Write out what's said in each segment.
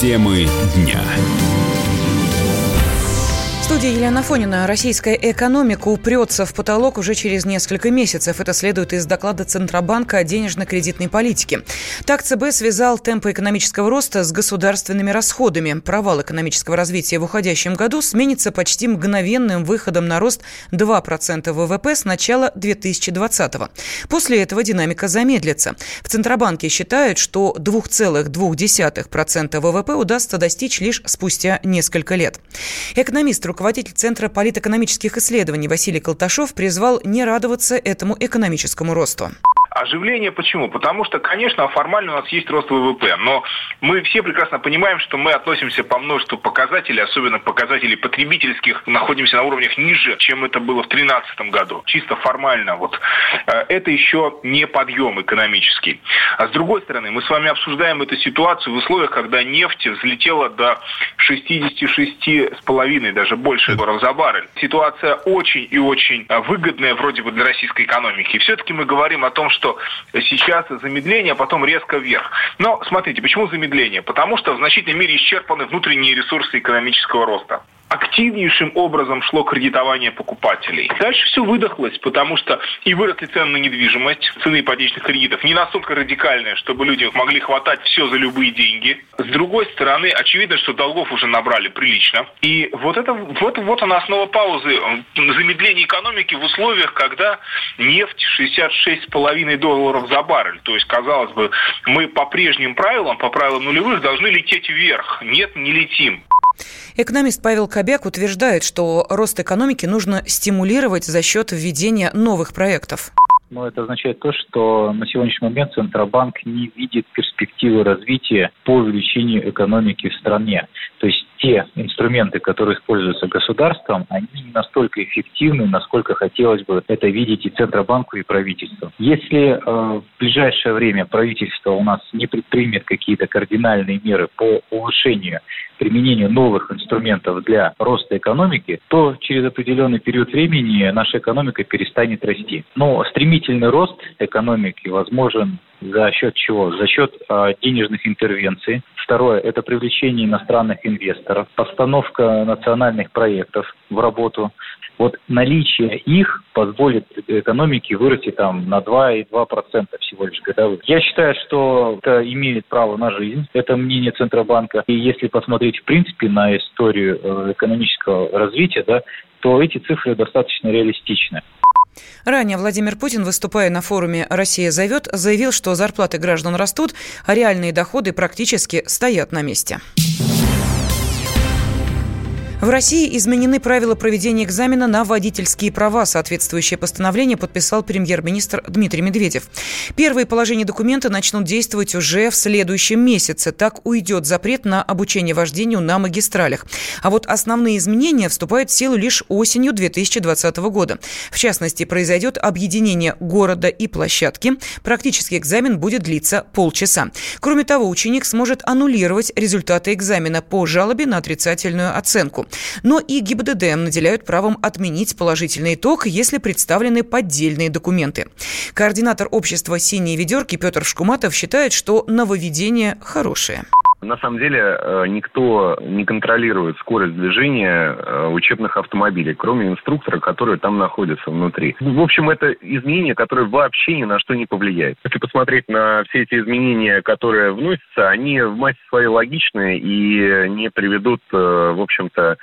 Темы дня студии Елена Фонина. Российская экономика упрется в потолок уже через несколько месяцев. Это следует из доклада Центробанка о денежно-кредитной политике. Так ЦБ связал темпы экономического роста с государственными расходами. Провал экономического развития в уходящем году сменится почти мгновенным выходом на рост 2% ВВП с начала 2020 -го. После этого динамика замедлится. В Центробанке считают, что 2,2% ВВП удастся достичь лишь спустя несколько лет. Экономист руководитель Центра политэкономических исследований Василий Колташов призвал не радоваться этому экономическому росту. Оживление почему? Потому что, конечно, формально у нас есть рост ВВП, но мы все прекрасно понимаем, что мы относимся по множеству показателей, особенно показателей потребительских, находимся на уровнях ниже, чем это было в 2013 году. Чисто формально. Вот. Э, это еще не подъем экономический. А с другой стороны, мы с вами обсуждаем эту ситуацию в условиях, когда нефть взлетела до 66,5, даже больше долларов за баррель. Ситуация очень и очень выгодная вроде бы для российской экономики. И все-таки мы говорим о том, что что сейчас замедление, а потом резко вверх. Но смотрите, почему замедление? Потому что в значительной мере исчерпаны внутренние ресурсы экономического роста активнейшим образом шло кредитование покупателей. Дальше все выдохлось, потому что и выросли цены на недвижимость, цены ипотечных кредитов не настолько радикальные, чтобы люди могли хватать все за любые деньги. С другой стороны, очевидно, что долгов уже набрали прилично. И вот это вот, вот она основа паузы, замедления экономики в условиях, когда нефть 66,5 долларов за баррель. То есть, казалось бы, мы по прежним правилам, по правилам нулевых, должны лететь вверх. Нет, не летим. Экономист Павел Кобяк утверждает, что рост экономики нужно стимулировать за счет введения новых проектов. Но это означает то, что на сегодняшний момент Центробанк не видит перспективы развития по увеличению экономики в стране. То есть те инструменты, которые используются государством, они не настолько эффективны, насколько хотелось бы это видеть и Центробанку, и правительству. Если э, в ближайшее время правительство у нас не предпримет какие-то кардинальные меры по улучшению применения новых инструментов для роста экономики, то через определенный период времени наша экономика перестанет расти. Но стремительный рост экономики возможен за счет чего? За счет э, денежных интервенций. Второе – это привлечение иностранных инвесторов, постановка национальных проектов в работу. Вот наличие их позволит экономике вырасти там на 2,2% всего лишь годовых. Я считаю, что это имеет право на жизнь. Это мнение Центробанка. И если посмотреть в принципе на историю э, экономического развития, да, то эти цифры достаточно реалистичны. Ранее Владимир Путин, выступая на форуме «Россия зовет», заявил, что зарплаты граждан растут, а реальные доходы практически стоят на месте. В России изменены правила проведения экзамена на водительские права. Соответствующее постановление подписал премьер-министр Дмитрий Медведев. Первые положения документа начнут действовать уже в следующем месяце. Так уйдет запрет на обучение вождению на магистралях. А вот основные изменения вступают в силу лишь осенью 2020 года. В частности, произойдет объединение города и площадки. Практический экзамен будет длиться полчаса. Кроме того, ученик сможет аннулировать результаты экзамена по жалобе на отрицательную оценку. Но и ГИБДД наделяют правом отменить положительный итог, если представлены поддельные документы. Координатор общества «Синие ведерки» Петр Шкуматов считает, что нововведение хорошее. На самом деле э, никто не контролирует скорость движения э, учебных автомобилей, кроме инструктора, который там находится внутри. В общем, это изменение, которое вообще ни на что не повлияет. Если посмотреть на все эти изменения, которые вносятся, они в массе своей логичны и не приведут, э, в общем-то,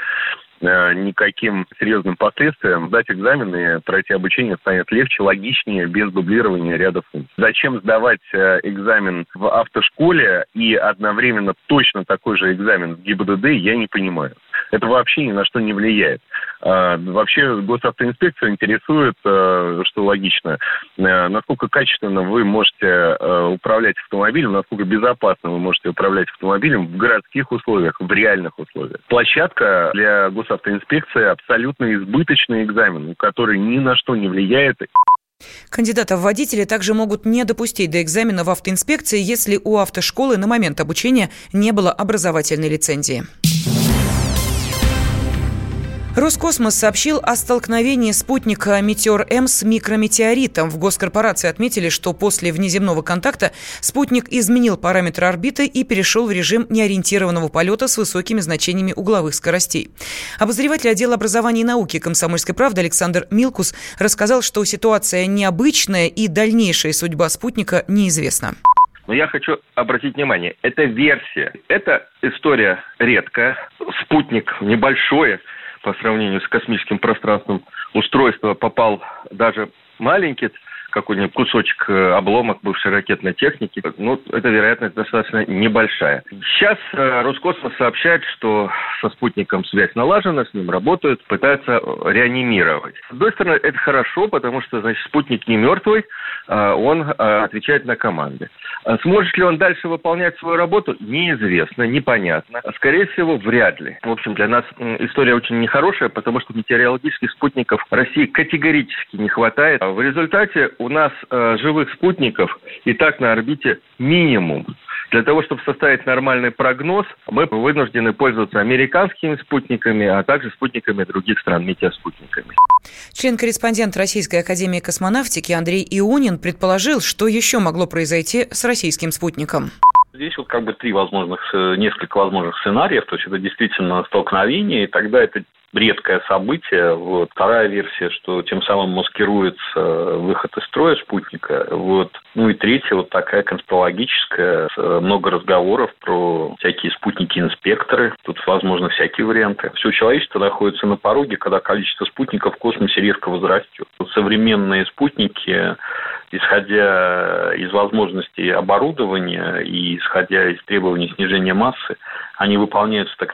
никаким серьезным последствиям, сдать экзамены, пройти обучение станет легче, логичнее, без дублирования ряда функций. Зачем сдавать э, экзамен в автошколе и одновременно точно такой же экзамен в ГИБДД, я не понимаю. Это вообще ни на что не влияет. А, вообще госавтоинспекцию интересует, э, что логично, насколько качественно вы можете управлять автомобилем, насколько безопасно вы можете управлять автомобилем в городских условиях, в реальных условиях. Площадка для гос госавтоинспекция абсолютно избыточный экзамен, который ни на что не влияет. Кандидатов в водители также могут не допустить до экзамена в автоинспекции, если у автошколы на момент обучения не было образовательной лицензии. Роскосмос сообщил о столкновении спутника «Метеор-М» с микрометеоритом. В госкорпорации отметили, что после внеземного контакта спутник изменил параметры орбиты и перешел в режим неориентированного полета с высокими значениями угловых скоростей. Обозреватель отдела образования и науки «Комсомольской правды» Александр Милкус рассказал, что ситуация необычная и дальнейшая судьба спутника неизвестна. Но я хочу обратить внимание, это версия. Это история редкая. Спутник небольшое, по сравнению с космическим пространством устройство попал даже маленький какой-нибудь кусочек, э, обломок бывшей ракетной техники, ну, эта вероятность достаточно небольшая. Сейчас э, Роскосмос сообщает, что со спутником связь налажена, с ним работают, пытаются э, реанимировать. С одной стороны, это хорошо, потому что, значит, спутник не мертвый, а он отвечает на команды. А сможет ли он дальше выполнять свою работу, неизвестно, непонятно. Скорее всего, вряд ли. В общем, для нас история очень нехорошая, потому что метеорологических спутников России категорически не хватает. В результате у нас э, живых спутников и так на орбите минимум. Для того, чтобы составить нормальный прогноз, мы вынуждены пользоваться американскими спутниками, а также спутниками других стран, метеоспутниками. Член-корреспондент Российской Академии космонавтики Андрей Ионин предположил, что еще могло произойти с российским спутником. Здесь вот как бы три возможных, э, несколько возможных сценариев. То есть это действительно столкновение, и тогда это редкое событие. Вот. Вторая версия, что тем самым маскируется выход из строя спутника. Вот. Ну и третья, вот такая конспирологическая, много разговоров про всякие спутники-инспекторы. Тут, возможно, всякие варианты. Все человечество находится на пороге, когда количество спутников в космосе резко возрастет. Современные спутники исходя из возможностей оборудования и исходя из требований снижения массы, они выполняются так,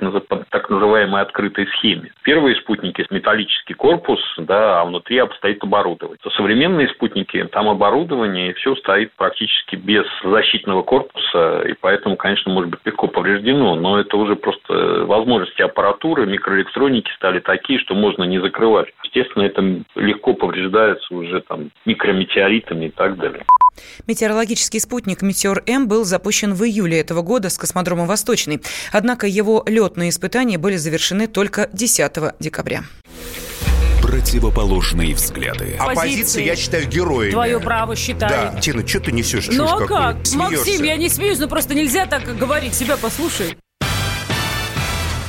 так называемой открытой схеме. Первые спутники – металлический корпус, да, а внутри обстоит оборудование. То современные спутники, там оборудование, и все стоит практически без защитного корпуса, и поэтому, конечно, может быть легко повреждено, но это уже просто возможности аппаратуры, микроэлектроники стали такие, что можно не закрывать. Естественно, это легко повреждается уже там микрометеоритами и так далее. Метеорологический спутник «Метеор-М» был запущен в июле этого года с космодрома «Восточный». Однако его летные испытания были завершены только 10 декабря. Противоположные взгляды. Оппозиция, я считаю, героями. Твое право считаю. Да. Тина, что ты несешь? Ну а как? Максим, я не смеюсь, но просто нельзя так говорить. Себя послушай.